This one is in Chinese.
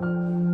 嗯。